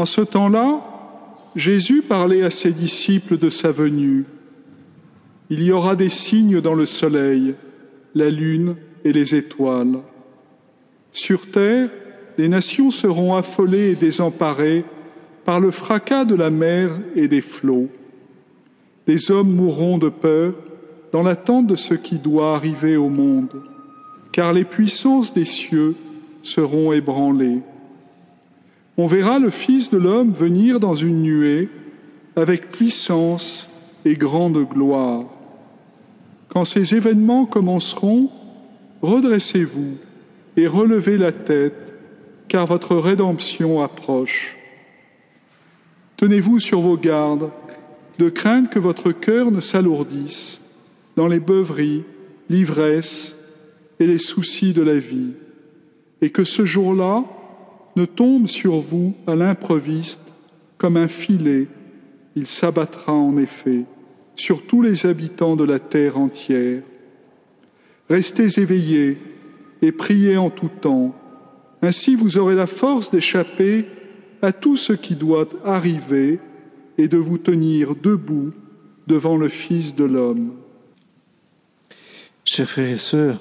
En ce temps-là, Jésus parlait à ses disciples de sa venue. Il y aura des signes dans le soleil, la lune et les étoiles. Sur terre, les nations seront affolées et désemparées par le fracas de la mer et des flots. Les hommes mourront de peur dans l'attente de ce qui doit arriver au monde, car les puissances des cieux seront ébranlées. On verra le Fils de l'homme venir dans une nuée avec puissance et grande gloire. Quand ces événements commenceront, redressez-vous et relevez la tête, car votre rédemption approche. Tenez-vous sur vos gardes, de crainte que votre cœur ne s'alourdisse dans les beuveries, l'ivresse et les soucis de la vie, et que ce jour-là ne tombe sur vous à l'improviste comme un filet, il s'abattra en effet sur tous les habitants de la terre entière. Restez éveillés et priez en tout temps. Ainsi vous aurez la force d'échapper à tout ce qui doit arriver et de vous tenir debout devant le Fils de l'homme. Chers frères et sœurs,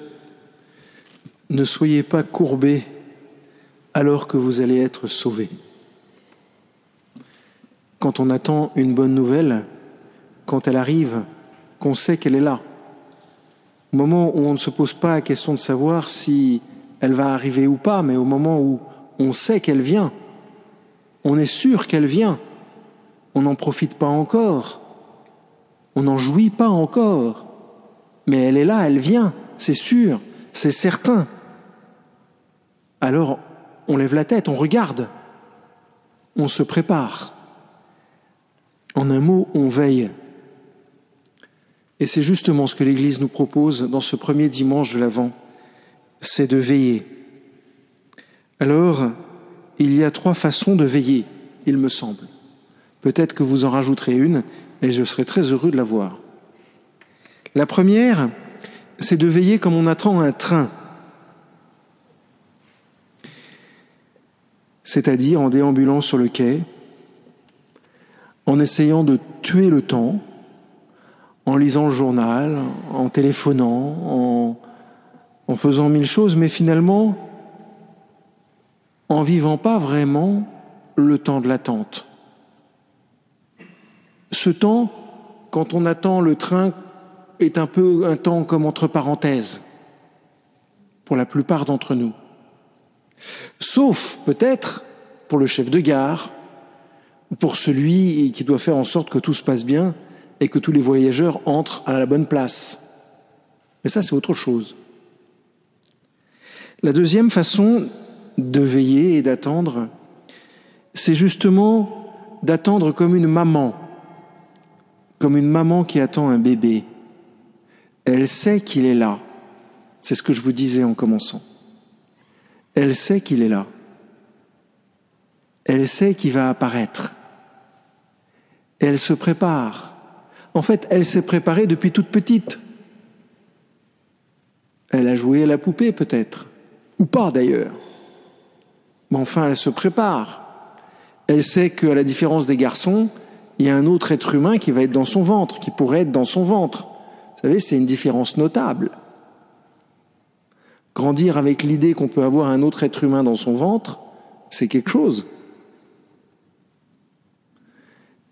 ne soyez pas courbés alors que vous allez être sauvés. Quand on attend une bonne nouvelle, quand elle arrive, qu'on sait qu'elle est là. Au moment où on ne se pose pas la question de savoir si elle va arriver ou pas, mais au moment où on sait qu'elle vient, on est sûr qu'elle vient, on n'en profite pas encore, on n'en jouit pas encore, mais elle est là, elle vient, c'est sûr, c'est certain. On lève la tête, on regarde, on se prépare. En un mot, on veille. Et c'est justement ce que l'Église nous propose dans ce premier dimanche de l'Avent, c'est de veiller. Alors, il y a trois façons de veiller, il me semble. Peut-être que vous en rajouterez une, et je serai très heureux de la voir. La première, c'est de veiller comme on attend un train, c'est-à-dire en déambulant sur le quai, en essayant de tuer le temps, en lisant le journal, en téléphonant, en, faisant mille choses, mais finalement en vivant pas vraiment le temps de l'attente. Ce temps, quand on attend le train, est un peu un temps comme entre parenthèses, pour la plupart d'entre nous. Sauf peut-être pour le chef de gare, pour celui qui doit faire en sorte que tout se passe bien et que tous les voyageurs entrent à la bonne place. Mais ça, c'est autre chose. La deuxième façon de veiller et d'attendre, c'est justement d'attendre comme une maman, comme une maman qui attend un bébé. Elle sait qu'il est là. C'est ce que je vous disais en commençant. Elle sait qu'il est là. Elle sait qu'il va apparaître. Elle se prépare. En fait, elle s'est préparée depuis toute petite. Elle a joué à la poupée peut-être, ou pas d'ailleurs. Mais enfin, elle se prépare. Elle sait qu'à la différence des garçons, il y a un autre être humain qui va être dans son ventre, qui pourrait être dans son ventre. Vous savez, c'est une différence notable. Grandir avec l'idée qu'on peut avoir un autre être humain dans son ventre, c'est quelque chose.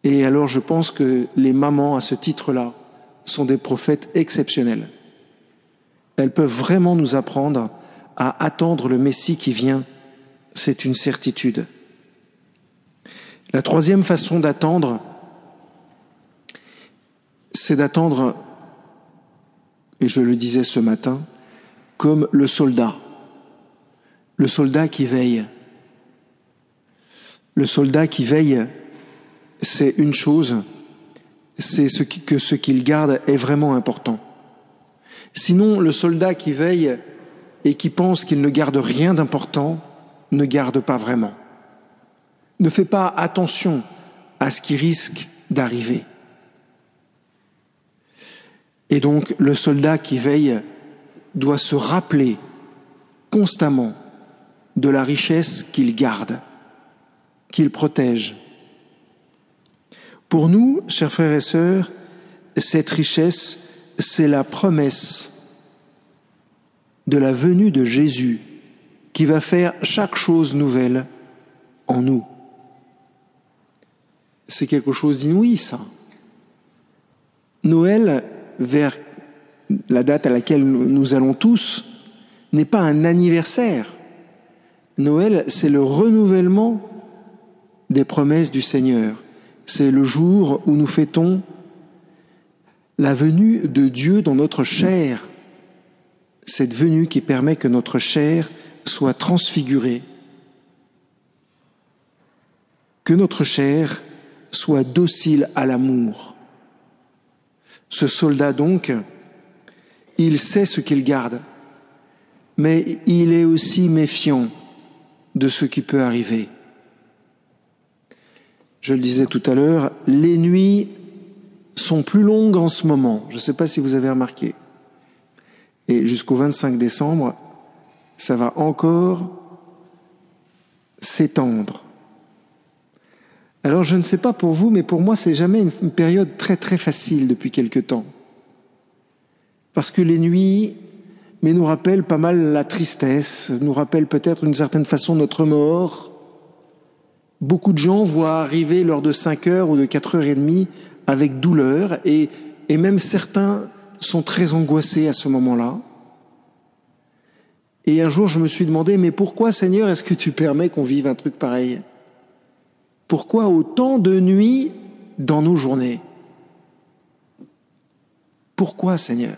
Et alors je pense que les mamans, à ce titre-là, sont des prophètes exceptionnels. Elles peuvent vraiment nous apprendre à attendre le Messie qui vient. C'est une certitude. La troisième façon d'attendre, c'est d'attendre, et je le disais ce matin, comme le soldat. Le soldat qui veille. Le soldat qui veille c'est une chose, c'est ce que ce qu'il garde est vraiment important. Sinon, le soldat qui veille et qui pense qu'il ne garde rien d'important ne garde pas vraiment. Ne fait pas attention à ce qui risque d'arriver. Et donc, le soldat qui veille doit se rappeler constamment de la richesse qu'il garde qu'il protège. Pour nous, chers frères et sœurs, cette richesse, c'est la promesse de la venue de Jésus qui va faire chaque chose nouvelle en nous. C'est quelque chose d'inouï, ça. Noël, vers la date à laquelle nous allons tous, n'est pas un anniversaire. Noël, c'est le renouvellement des promesses du Seigneur. C'est le jour où nous fêtons la venue de Dieu dans notre chair, cette venue qui permet que notre chair soit transfigurée, que notre chair soit docile à l'amour. Ce soldat donc, il sait ce qu'il garde, mais il est aussi méfiant de ce qui peut arriver. Je le disais tout à l'heure, les nuits sont plus longues en ce moment. Je ne sais pas si vous avez remarqué. Et jusqu'au 25 décembre, ça va encore s'étendre. Alors je ne sais pas pour vous, mais pour moi, c'est jamais une période très très facile depuis quelque temps. Parce que les nuits, mais nous rappellent pas mal la tristesse, nous rappellent peut-être d'une certaine façon notre mort. Beaucoup de gens voient arriver l'heure de 5 heures ou de 4 heures et demie avec douleur et, et même certains sont très angoissés à ce moment-là. Et un jour, je me suis demandé, mais pourquoi Seigneur est-ce que tu permets qu'on vive un truc pareil? Pourquoi autant de nuits dans nos journées? Pourquoi Seigneur?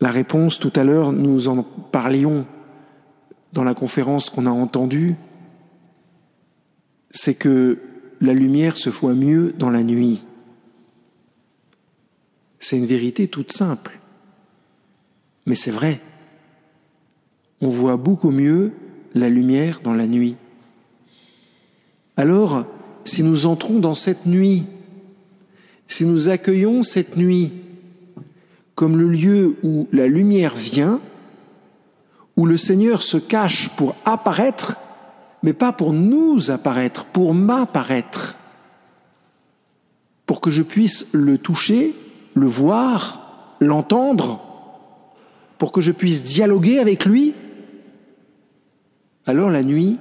La réponse, tout à l'heure, nous en parlions dans la conférence qu'on a entendue, c'est que la lumière se voit mieux dans la nuit. C'est une vérité toute simple, mais c'est vrai. On voit beaucoup mieux la lumière dans la nuit. Alors, si nous entrons dans cette nuit, si nous accueillons cette nuit comme le lieu où la lumière vient, où le Seigneur se cache pour apparaître, mais pas pour nous apparaître, pour m'apparaître, pour que je puisse le toucher, le voir, l'entendre, pour que je puisse dialoguer avec lui, alors la nuit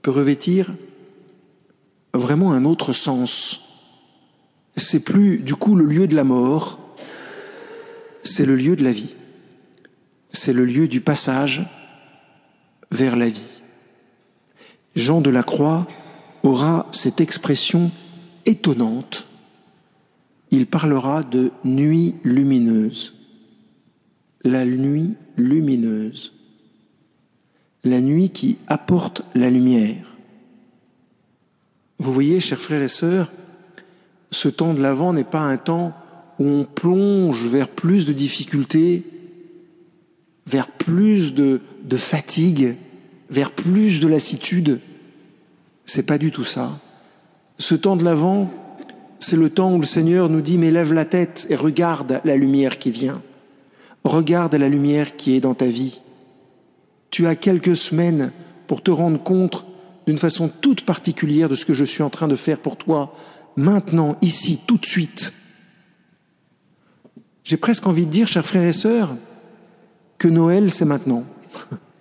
peut revêtir vraiment un autre sens. C'est plus du coup le lieu de la mort, c'est le lieu de la vie. C'est le lieu du passage vers la vie. Jean de la Croix aura cette expression étonnante. Il parlera de nuit lumineuse. La nuit lumineuse. La nuit qui apporte la lumière. Vous voyez, chers frères et sœurs, ce temps de l'Avent n'est pas un temps on plonge vers plus de difficultés, vers plus de, de fatigue, vers plus de lassitude. C'est pas du tout ça. Ce temps de l'avant, c'est le temps où le Seigneur nous dit, mais lève la tête et regarde la lumière qui vient. Regarde la lumière qui est dans ta vie. Tu as quelques semaines pour te rendre compte d'une façon toute particulière de ce que je suis en train de faire pour toi, maintenant, ici, tout de suite. J'ai presque envie de dire, chers frères et sœurs, que Noël, c'est maintenant.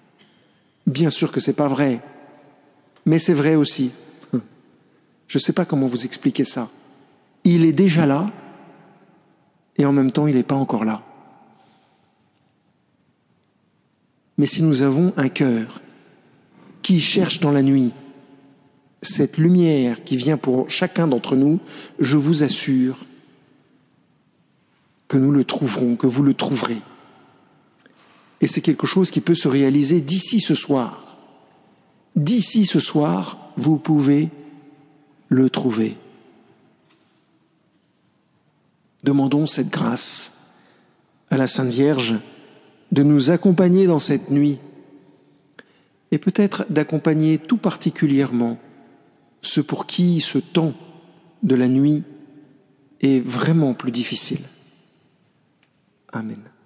Bien sûr que ce n'est pas vrai, mais c'est vrai aussi. Je ne sais pas comment vous expliquer ça. Il est déjà là et en même temps il n'est pas encore là. Mais si nous avons un cœur qui cherche dans la nuit cette lumière qui vient pour chacun d'entre nous, je vous assure que nous le trouverons, que vous le trouverez. Et c'est quelque chose qui peut se réaliser d'ici ce soir. D'ici ce soir, vous pouvez le trouver. Demandons cette grâce à la Sainte Vierge de nous accompagner dans cette nuit et peut-être d'accompagner tout particulièrement ceux pour qui ce temps de la nuit est vraiment plus difficile. Amen.